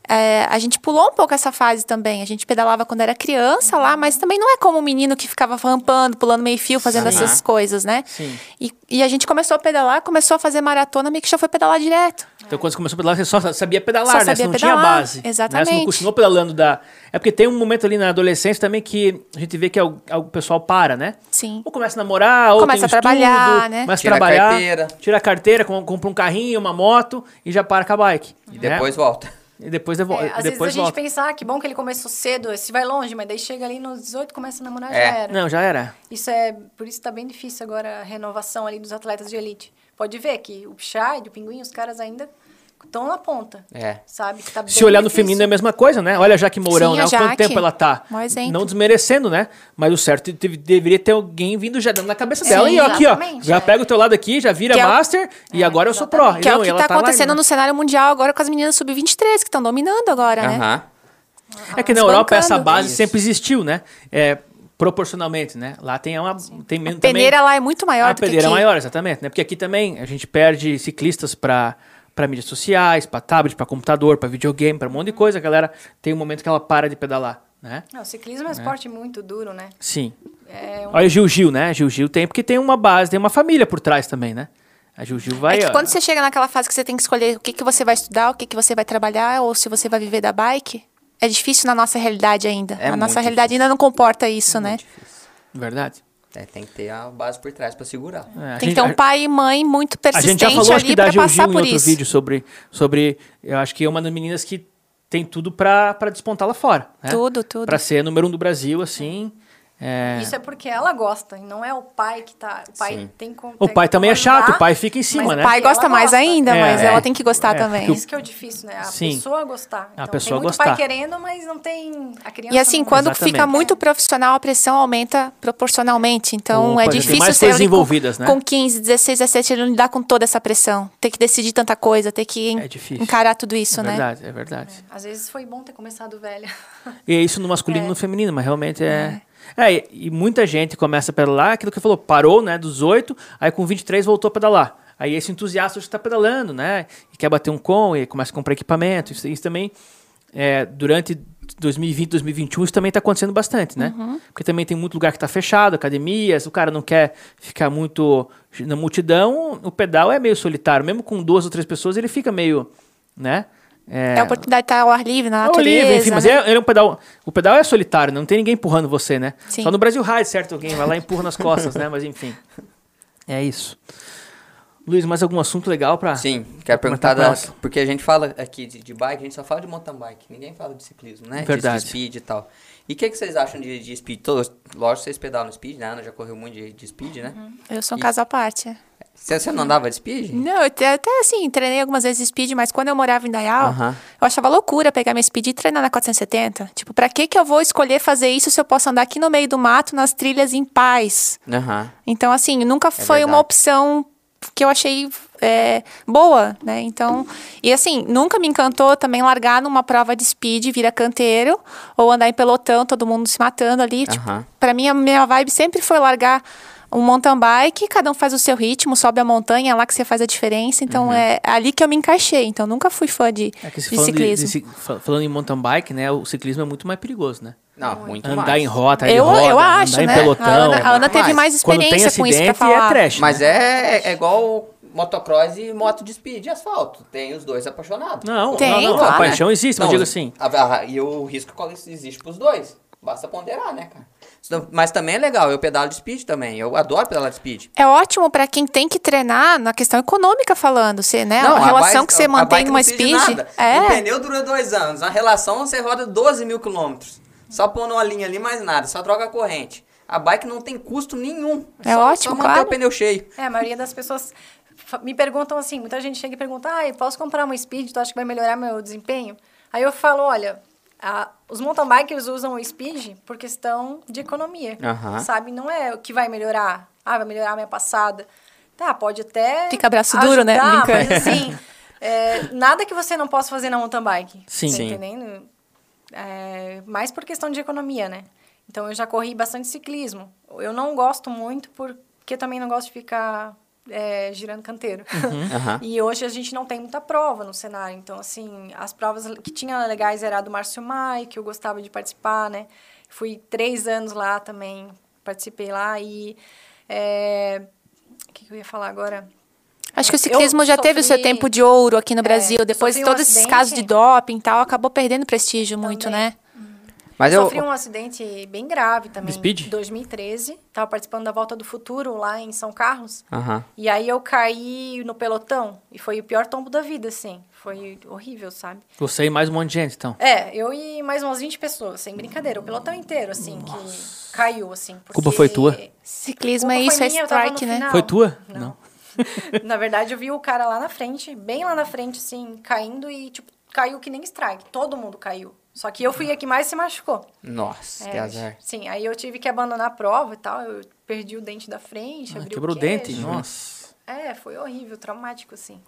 é, a gente pulou um pouco essa fase também. A gente pedalava quando era criança lá, mas também não é como o menino que ficava rampando, pulando meio fio, fazendo Sim. essas coisas, né? Sim. E, e, a gente começou a pedalar, começou a fazer maratona, meio que já foi pedalar direto. Então, quando você começou a pedalar, você só sabia pedalar, só né? Sabia você não pedalar, tinha base. Exatamente. Né? Você não continuou pedalando da. É porque tem um momento ali na adolescência também que a gente vê que o, o pessoal para, né? Sim. Ou começa a namorar, ou começa a trabalhar, né? Começa a trabalhar. A carteira. Tira a carteira, compra um carrinho, uma moto e já para com a bike. E né? depois volta. E depois devolve. É, às depois vezes a gente pensa, ah, que bom que ele começou cedo, esse vai longe, mas daí chega ali nos 18, começa a namorar, é. já era. Não, já era. Isso é, por isso tá bem difícil agora a renovação ali dos atletas de elite. Pode ver que o Pichard, o Pinguim, os caras ainda estão na ponta. É. Sabe? Tá Se olhar no feminino é a mesma coisa, né? Olha a Jaque Mourão, Sim, né? Jaque, Quanto tempo ela tá? Não desmerecendo, né? Mas o certo deveria ter alguém vindo já dando na cabeça Sim, dela. E ó, aqui, ó. Já é. pega o teu lado aqui, já vira que é master é, e agora eu sou pró. Que é o que tá, tá acontecendo no cenário mundial agora com as meninas sub-23, que estão dominando agora, uh -huh. né? É que na Europa essa base Isso. sempre existiu, né? É, proporcionalmente, né? Lá tem uma tem a peneira lá é muito maior a do peneira é maior, exatamente, né? Porque aqui também a gente perde ciclistas para para mídias sociais, para tablet, para computador, para videogame, para um monte de coisa. A galera tem um momento que ela para de pedalar, né? Não, o ciclismo é um né? esporte muito duro, né? Sim. É um... Olha o Gil Gil, né? Gil Gil tem porque tem uma base, tem uma família por trás também, né? A Gil Gil vai. É que quando você chega naquela fase que você tem que escolher o que, que você vai estudar, o que, que você vai trabalhar, ou se você vai viver da bike, é difícil na nossa realidade ainda. É a nossa realidade difícil. ainda não comporta isso, é né? Difícil. Verdade. É, tem que ter a base por trás para segurar. É, tem gente, que ter um pai e mãe muito persistente A gente já falou, acho que da Gil Gil em outro isso. vídeo sobre, sobre... Eu acho que é uma das meninas que tem tudo para despontar lá fora. Né? Tudo, tudo. Para ser número um do Brasil, assim... É... Isso é porque ela gosta, e não é o pai que tá. O pai Sim. tem O pai também é chato, o pai fica em cima, né? O pai gosta mais gosta. ainda, é, mas é. ela tem que gostar é, também. Isso que é o difícil, né? A Sim. pessoa gostar. Então, a pessoa tem muito gostar. pai querendo, mas não tem a criança. E assim, quando Exatamente. fica muito profissional, a pressão aumenta proporcionalmente. Então Opa, é difícil mais ser envolvidas, com, né? com 15, 16, 17 ele lidar com toda essa pressão. Ter que decidir tanta coisa, ter que é encarar tudo isso, é né? Verdade, é verdade. Às vezes foi bom ter começado velha. E é isso no masculino e no feminino, mas realmente é. É, e muita gente começa a pedalar, aquilo que falou, parou, né, dos 8, aí com 23 voltou a pedalar. Aí esse entusiasta está pedalando, né, e quer bater um com, e começa a comprar equipamento, isso, isso também é, durante 2020, 2021, isso também está acontecendo bastante, né? Uhum. Porque também tem muito lugar que está fechado, academias, o cara não quer ficar muito na multidão, o pedal é meio solitário. Mesmo com duas ou três pessoas, ele fica meio, né? É, é a oportunidade de estar ao ar livre, na natureza. Livre, enfim, mas né? é, é, um pedal. O pedal é solitário, não tem ninguém empurrando você, né? Sim. Só no Brasil Ride, certo? Alguém vai lá e empurra nas costas, né? Mas enfim. É isso. Luiz, mais algum assunto legal para Sim, quero perguntar das, porque a gente fala aqui de, de, bike, a gente só fala de mountain bike, ninguém fala de ciclismo, né? Verdade. De, speed e tal. E o que, que vocês acham de, de speed? Todos, lógico, vocês pedalam no speed, né? Ana já correu muito de, de speed, né? Uhum. Eu sou um e, caso à parte. Você, você não andava de speed? Não, eu até, até assim, treinei algumas vezes speed, mas quando eu morava em Dayal, uhum. eu achava loucura pegar minha speed e treinar na 470. Tipo, pra que que eu vou escolher fazer isso se eu posso andar aqui no meio do mato, nas trilhas, em paz? Uhum. Então, assim, nunca é foi verdade. uma opção que eu achei é, boa, né? Então, e assim, nunca me encantou também largar numa prova de speed, vira canteiro, ou andar em pelotão, todo mundo se matando ali. Uhum. Tipo, pra mim, a minha vibe sempre foi largar um mountain bike, cada um faz o seu ritmo, sobe a montanha, é lá que você faz a diferença. Então, uhum. é ali que eu me encaixei. Então, nunca fui fã de, é de ciclismo. De, de, falando em mountain bike, né? O ciclismo é muito mais perigoso, né? Não, muito andar mais. em rota, eu, roda, eu acho, andar né? em pelotão. A Ana, a Ana teve mais experiência com isso pra falar. É trash, Mas né? é, é igual motocross e moto de speed e asfalto. Tem os dois apaixonados. Não, tem. não, não. a paixão né? existe, mas digo assim. A, a, e o risco existe pros dois. Basta ponderar, né, cara? Mas também é legal, eu pedalo de speed também. Eu adoro pedalar de speed. É ótimo para quem tem que treinar na questão econômica falando, você, né? Não, a, a relação bike, que você mantém numa speed. Nada. É. O pneu dura dois anos. Na relação você roda 12 mil quilômetros. Só pôr uma linha ali, mais nada. Só troca a corrente. A bike não tem custo nenhum. É só, ótimo, só manter claro. o pneu cheio. É, a maioria das pessoas me perguntam assim, muita gente chega e pergunta, ah, posso comprar uma Speed, tu acha que vai melhorar meu desempenho? Aí eu falo, olha, a, os mountain bikers usam o Speed por questão de economia, uhum. sabe? Não é o que vai melhorar, ah, vai melhorar a minha passada. Tá, pode até Fica braço ajudar, duro, né? Mas assim, é, nada que você não possa fazer na mountain bike. Sim. Tá Sim. entendendo? É, mais por questão de economia, né? Então, eu já corri bastante ciclismo. Eu não gosto muito porque também não gosto de ficar é, girando canteiro. Uhum. Uhum. e hoje a gente não tem muita prova no cenário. Então, assim, as provas que tinha legais era a do Márcio Mai, que eu gostava de participar, né? Fui três anos lá também, participei lá e... É... O que, que eu ia falar agora? Acho que o ciclismo eu já sofri, teve o seu tempo de ouro aqui no é, Brasil. Depois de todos um esses casos de doping e tal, acabou perdendo prestígio também. muito, né? Mas eu eu sofri um acidente bem grave também. Speed? Em 2013. Tava participando da Volta do Futuro lá em São Carlos. Uhum. E aí eu caí no pelotão. E foi o pior tombo da vida, assim. Foi horrível, sabe? Você e mais um monte de gente, então. É, eu e mais umas 20 pessoas, sem brincadeira. O pelotão inteiro, assim, Nossa. que caiu, assim. Porque... Culpa foi tua? Ciclismo é isso, é strike, né? Foi tua? Não. Não. na verdade, eu vi o cara lá na frente, bem lá na frente, assim, caindo e, tipo, caiu que nem strike. Todo mundo caiu. Só que eu fui a que mais se machucou. Nossa, é, que azar. Sim, aí eu tive que abandonar a prova e tal. Eu perdi o dente da frente, ah, Quebrou o, o dente? Nossa. É, foi horrível, traumático, assim.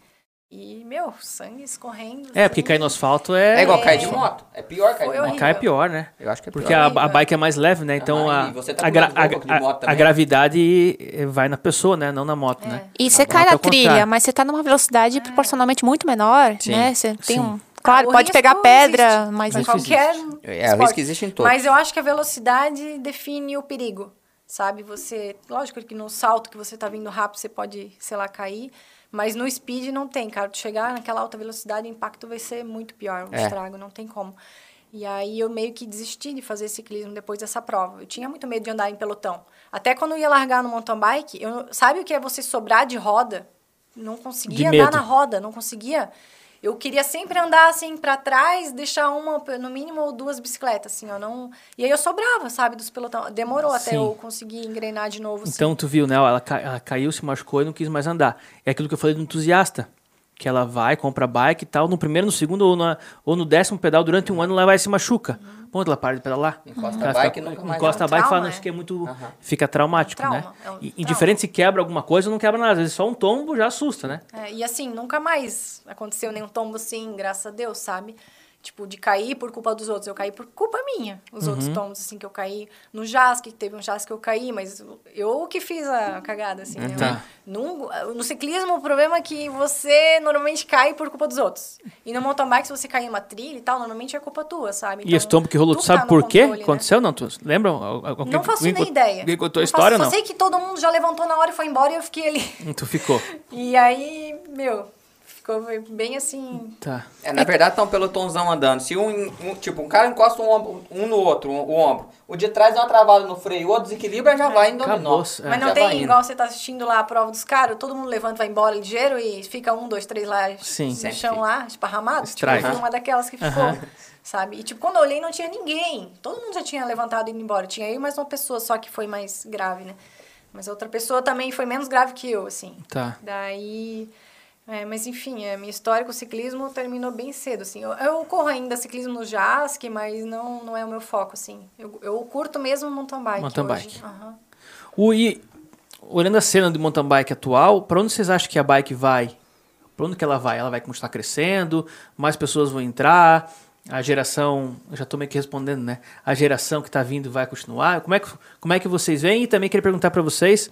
E, meu, sangue escorrendo. É, porque cair no asfalto é. É igual cair de moto. É pior cair de moto. Cai é pior, né? Eu acho que é pior. Porque a, a bike é mais leve, né? Então ah, a, tá a, gra a, a, gravidade vai na pessoa, né? Não na moto, é. né? E você cai na trilha, mas você tá numa velocidade é. proporcionalmente muito menor, Sim. né? Você tem Sim. um. Claro, pode pegar pedra, existe. mas em qualquer. É, o risco existe em todos. Mas eu acho que a velocidade define o perigo, sabe? Você. Lógico que no salto que você tá vindo rápido, você pode, sei lá, cair. Mas no speed não tem, cara. Tu chegar naquela alta velocidade, o impacto vai ser muito pior, o é. estrago, não tem como. E aí eu meio que desisti de fazer ciclismo depois dessa prova. Eu tinha muito medo de andar em pelotão. Até quando eu ia largar no mountain bike, eu, sabe o que é você sobrar de roda? Não conseguia andar na roda, não conseguia eu queria sempre andar assim para trás, deixar uma, no mínimo duas bicicletas, assim, eu não. E aí eu sobrava, sabe, dos pelotão. Demorou Sim. até eu conseguir engrenar de novo. Assim. Então tu viu, né? Ela, ca... ela caiu, se machucou e não quis mais andar. É aquilo que eu falei do entusiasta. Que ela vai, compra bike e tal, no primeiro, no segundo ou, na, ou no décimo pedal durante um ano ela vai se machuca. Uhum. Ponto, ela para de pedalar. Encosta a bike fica, nunca mais. Encosta é a bike e fala, não, isso que é muito. Uhum. Fica traumático, é um né? trauma, né? É um Indiferente se quebra alguma coisa, não quebra nada. Às vezes só um tombo já assusta, né? É, e assim, nunca mais aconteceu nenhum tombo assim, graças a Deus, sabe? Tipo, de cair por culpa dos outros. Eu caí por culpa minha. Os uhum. outros tombos, assim, que eu caí no JASC, que teve um JASC que eu caí, mas eu que fiz a cagada, assim. Uhum. Tá. No, no ciclismo, o problema é que você normalmente cai por culpa dos outros. E no mountain bike, se você cair em uma trilha e tal, normalmente é culpa tua, sabe? Então, e esse tombo que rolou, tu sabe tá por quê? Controle, Aconteceu, né? não? Tu lembra? Alguém, não faço nem ideia. Alguém contou a história, faço, não? Só sei que todo mundo já levantou na hora e foi embora e eu fiquei ali. Tu ficou. e aí, meu, Ficou bem assim. Tá. É, na verdade tá um pelotãozão andando. Se um, um, tipo, um cara encosta um, ombro, um no outro, um, o ombro, o de trás dá uma travada no freio, o outro desequilibra já vai em dominó. É. Mas não tem igual você tá assistindo lá a prova dos caras, todo mundo levanta, vai embora ligeiro e fica um, dois, três lá Sim. no chão lá, esparramado. Tipo, foi uma daquelas que ficou. Sabe? E tipo, quando eu olhei não tinha ninguém. Todo mundo já tinha levantado e ido embora. Tinha eu mais uma pessoa só que foi mais grave, né? Mas a outra pessoa também foi menos grave que eu, assim. Tá. Daí é, mas enfim, a minha história com o ciclismo terminou bem cedo, assim. Eu, eu corro ainda ciclismo no JASC, mas não, não é o meu foco, assim. Eu, eu curto mesmo mountain bike Mountain hoje. bike. Uhum. O, e, olhando a cena do mountain bike atual, para onde vocês acham que a bike vai? Para onde que ela vai? Ela vai continuar crescendo? Mais pessoas vão entrar? A geração, eu já estou meio que respondendo, né? A geração que está vindo vai continuar? Como é que, como é que vocês veem? E também queria perguntar para vocês,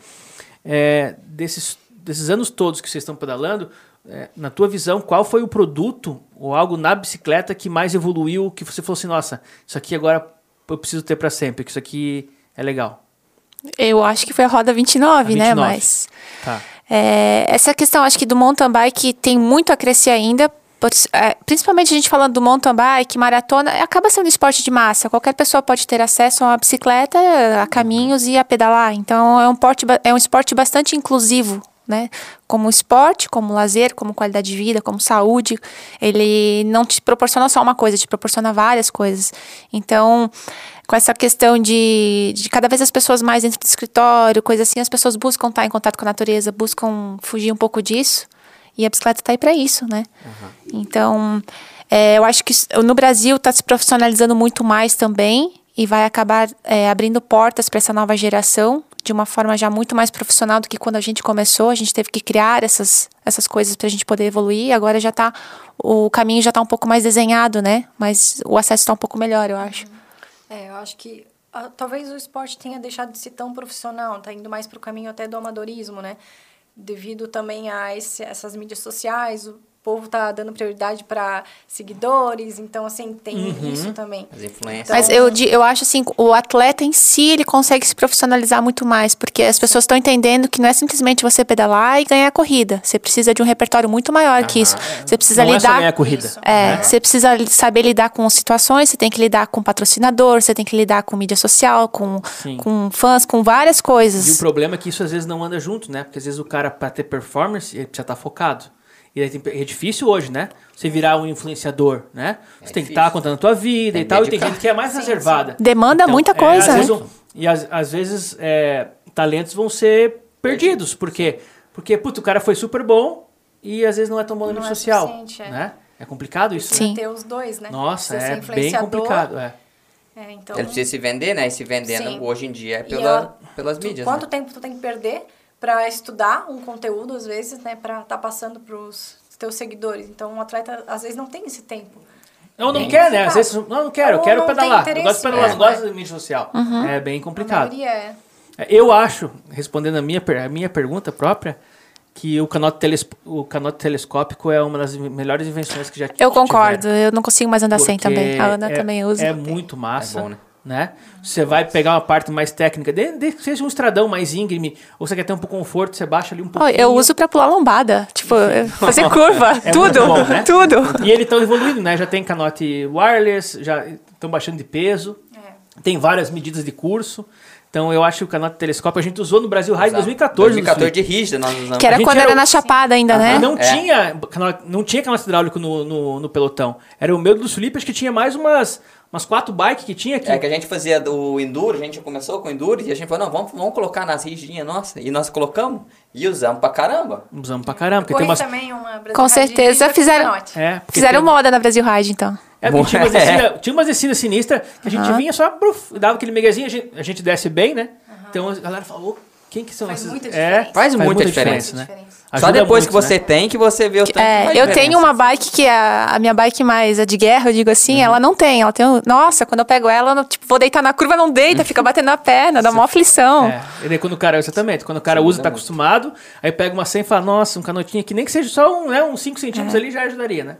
é, desses desses anos todos que vocês estão pedalando, é, na tua visão, qual foi o produto ou algo na bicicleta que mais evoluiu, que você falou assim, nossa, isso aqui agora eu preciso ter para sempre, que isso aqui é legal? Eu acho que foi a roda 29, a 29. né? Mas tá. é, essa questão, acho que do mountain bike tem muito a crescer ainda, é, principalmente a gente falando do mountain bike, maratona, acaba sendo esporte de massa. Qualquer pessoa pode ter acesso a uma bicicleta, a caminhos e a pedalar. Então é um, porte, é um esporte bastante inclusivo né? Como esporte, como lazer, como qualidade de vida, como saúde, ele não te proporciona só uma coisa, te proporciona várias coisas. Então, com essa questão de, de cada vez as pessoas mais dentro do escritório, coisa assim, as pessoas buscam estar em contato com a natureza, buscam fugir um pouco disso. E a bicicleta está aí para isso, né? Uhum. Então, é, eu acho que no Brasil está se profissionalizando muito mais também e vai acabar é, abrindo portas para essa nova geração de uma forma já muito mais profissional do que quando a gente começou. A gente teve que criar essas, essas coisas para a gente poder evoluir. Agora já está o caminho já está um pouco mais desenhado, né? Mas o acesso está um pouco melhor, eu acho. É, eu acho que uh, talvez o esporte tenha deixado de ser tão profissional, tá indo mais para o caminho até do amadorismo, né? Devido também a esse, essas mídias sociais, o povo tá dando prioridade para seguidores, então assim, tem uhum. isso também. As influências. Então, Mas eu, eu acho assim, o atleta em si, ele consegue se profissionalizar muito mais, porque as pessoas estão entendendo que não é simplesmente você pedalar e ganhar a corrida. Você precisa de um repertório muito maior que isso. Você precisa não lidar. É só ganhar a corrida. É, né? você precisa saber lidar com situações, você tem que lidar com patrocinador, você tem que lidar com mídia social, com, com fãs, com várias coisas. E o problema é que isso às vezes não anda junto, né? Porque às vezes o cara, para ter performance, ele precisa estar tá focado. E é difícil hoje, né? Você virar um influenciador, né? Você é tem que estar tá contando a tua vida tem e tal. Dedicar. E tem gente que é mais sim, reservada. Sim. Demanda então, muita coisa, é, né? Vezes, e às, às vezes é, talentos vão ser perdidos. Por quê? Porque, puto, o cara foi super bom e às vezes não é tão bom na mídia é social. É. Né? É complicado isso, Sim. ter os dois, né? Nossa, é bem complicado. É. É, então... Ele precisa se vender, né? E se vendendo Sim. hoje em dia é pela, pelas mídias. Quanto né? tempo tu tem que perder para estudar um conteúdo, às vezes, né, para estar tá passando para os teus seguidores. Então, um atleta, às vezes, não tem esse tempo. Não, não quer, né? Às vezes, não, não quero, eu quero pedalar. Eu gosto de pedalar, não gosto de mídia social. Uhum. É bem complicado. É. é. Eu acho, respondendo a minha, a minha pergunta própria, que o canote, teles, o canote telescópico é uma das melhores invenções que já Eu concordo, tiveram. eu não consigo mais andar Porque sem também. A Ana é, também usa. É muito massa. É bom, né? Né? Você vai pegar uma parte mais técnica, de, de, seja um estradão mais íngreme, ou você quer ter um pouco de conforto, você baixa ali um. Oh, eu uso para pular lombada, tipo, fazer curva, é tudo, bom, né? tudo. E ele tão evoluído, né? Já tem canote wireless, já estão baixando de peso, é. tem várias medidas de curso. Então eu acho que o canal de telescópio a gente usou no Brasil Raio em 2014. 2014 de rígida nós usamos. Que era quando era, era na Chapada ainda, né? Não, é. tinha, não tinha canal hidráulico no, no, no, pelotão. Era o meu dos Felipe, acho que tinha mais umas umas quatro bikes que tinha aqui. É que a gente fazia o Enduro, a gente começou com o Enduro e a gente falou, não, vamos, vamos colocar nas rigidinhas nossa. E nós colocamos e usamos pra caramba. Usamos pra caramba. Porque tem umas... também uma Com certeza fizeram, é, fizeram tem... moda na Brasil Ride, então. É, tinha, umas descidas, tinha umas descidas sinistras que a gente uhum. vinha só, bruf, dava aquele megazinho, a gente, a gente desce bem, né? Uhum. Então a galera falou, quem que são faz esses? Muita é, faz, faz muita, muita diferença, diferença, né? Só depois muito, que você né? tem que você vê o tanto é, Eu tenho uma bike que é a, a, minha bike mais a de guerra, eu digo assim, uhum. ela não tem. Ela tem. Nossa, quando eu pego ela, eu, tipo, vou deitar na curva, não deita, fica batendo na perna, dá uma aflição. É, e daí quando o cara, exatamente, quando o cara Sim, usa, tá acostumado, aí pega uma 100 e fala, nossa, um canotinho aqui, nem que seja só um, né, uns 5 centímetros é. ali já ajudaria, né?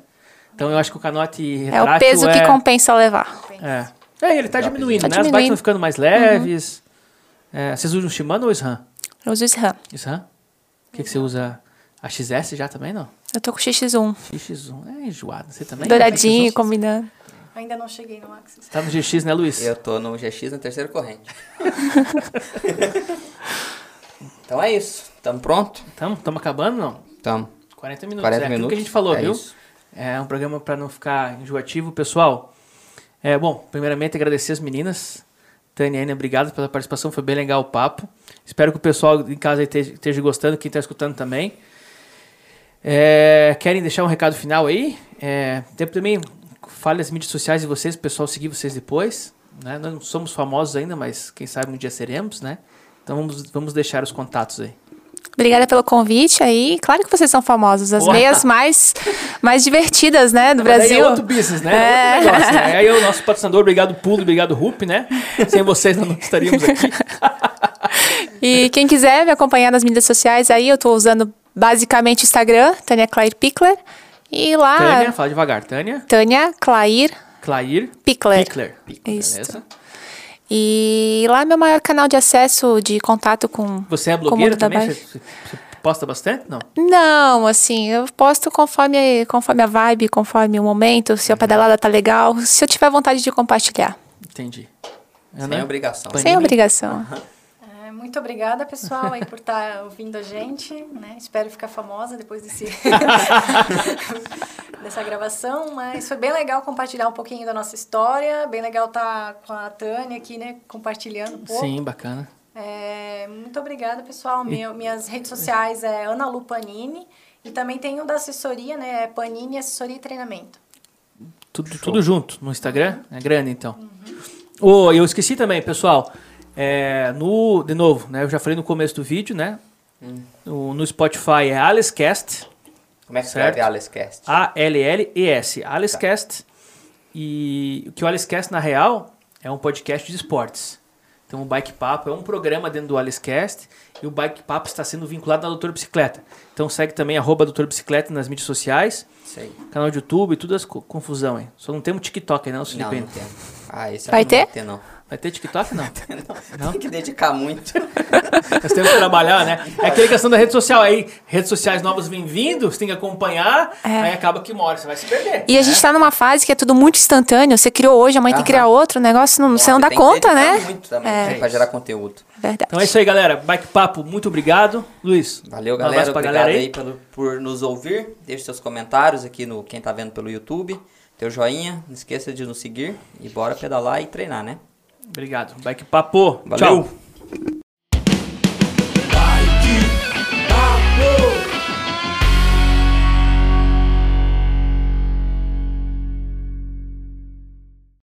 Então eu acho que o canote retrátil É o peso que é compensa levar. É. É, ele tá diminuindo, tá né? Diminuindo. As bikes estão ficando mais leves. Uhum. É, vocês usam o Shimano ou o SRAM? Eu uso o SRAM. SRAM? O que, que você usa? A XS já também, não? Eu tô com o XX1. XX1, é enjoado. Você também? Douradinho, combinando. Ainda não cheguei no Axis. Você tá no GX, né, Luiz? Eu tô no GX na terceira corrente. então é isso. Tamo pronto? Tamo, tamo acabando, não? Tamo. 40 minutos. 40 é minutos. que a gente falou, é viu? Isso. É um programa para não ficar enjoativo. Pessoal, é, bom, primeiramente agradecer as meninas. Tânia Ana, obrigado pela participação, foi bem legal o papo. Espero que o pessoal em casa esteja, esteja gostando, quem está escutando também. É, querem deixar um recado final aí? É, também fale as mídias sociais de vocês, o pessoal seguir vocês depois. Né? Nós não somos famosos ainda, mas quem sabe um dia seremos, né? Então vamos, vamos deixar os contatos aí. Obrigada pelo convite aí. Claro que vocês são famosos. As Boa. meias mais, mais divertidas, né, do Brasil. Aí é outro business, né? É. Outro negócio, né? Aí é o nosso patrocinador, obrigado Pulo, obrigado Rup, né? Sem vocês não estaríamos aqui. e quem quiser me acompanhar nas mídias sociais aí, eu estou usando basicamente o Instagram, Tânia Claire Pickler. E lá... Tânia, fala devagar. Tânia. Tânia Claire. Claire. Pickler. Pickler. Pickler Isso. Beleza. E lá é meu maior canal de acesso, de contato com. Você é blogueira também? Você, você, posta bastante? Não? Não, assim, eu posto conforme, conforme a vibe, conforme o momento, se a pedalada tá legal, se eu tiver vontade de compartilhar. Entendi. Sem obrigação. Sem obrigação. É, muito obrigada, pessoal, aí por estar tá ouvindo a gente. Né? Espero ficar famosa depois desse dessa gravação, mas foi bem legal compartilhar um pouquinho da nossa história, bem legal estar tá com a Tânia aqui, né, compartilhando um pouco. Sim, bacana. É, muito obrigada, pessoal. Meu, minhas redes sociais é Ana Lu Panini e também tenho da assessoria, né, é Panini Assessoria e Treinamento. Tudo, tudo junto no Instagram? É grande, então. Uhum. Oh, eu esqueci também, pessoal. É, no, de novo, né, eu já falei no começo do vídeo, né? Hum. No, no Spotify é AlesCast. Como é que certo? escreve Alecast? A-L-L-E-S. Alecast. Tá. E o que o Alecast, na real, é um podcast de esportes. Então o Bike Papo é um programa dentro do Alecast e o Bike Papo está sendo vinculado na Doutor Bicicleta. Então segue também arroba Doutor Bicicleta nas mídias sociais. Sei. Canal de YouTube, tudo as confusão, hein? Só não temos TikTok aí, não, Felipe? Não, não tem. Ah, esse Vai ter? Vai ter, não. Vai ter TikTok? Não. não. Tem que dedicar muito. Nós temos que trabalhar, né? É aquela questão da rede social aí. Redes sociais novas vêm vindo, você tem que acompanhar, é. aí acaba que uma hora você vai se perder. E né? a gente tá numa fase que é tudo muito instantâneo. Você criou hoje, amanhã tem que criar outro. O negócio não, você não dá conta, né? muito também é. pra gerar conteúdo. Verdade. Então é isso aí, galera. Bike Papo, muito obrigado. Luiz. Valeu, galera. Um obrigado galera aí, aí pelo, por nos ouvir. Deixe seus comentários aqui no quem tá vendo pelo YouTube. Teu joinha. Não esqueça de nos seguir. E bora pedalar e treinar, né? Obrigado. Bike papo. Valeu. Tchau.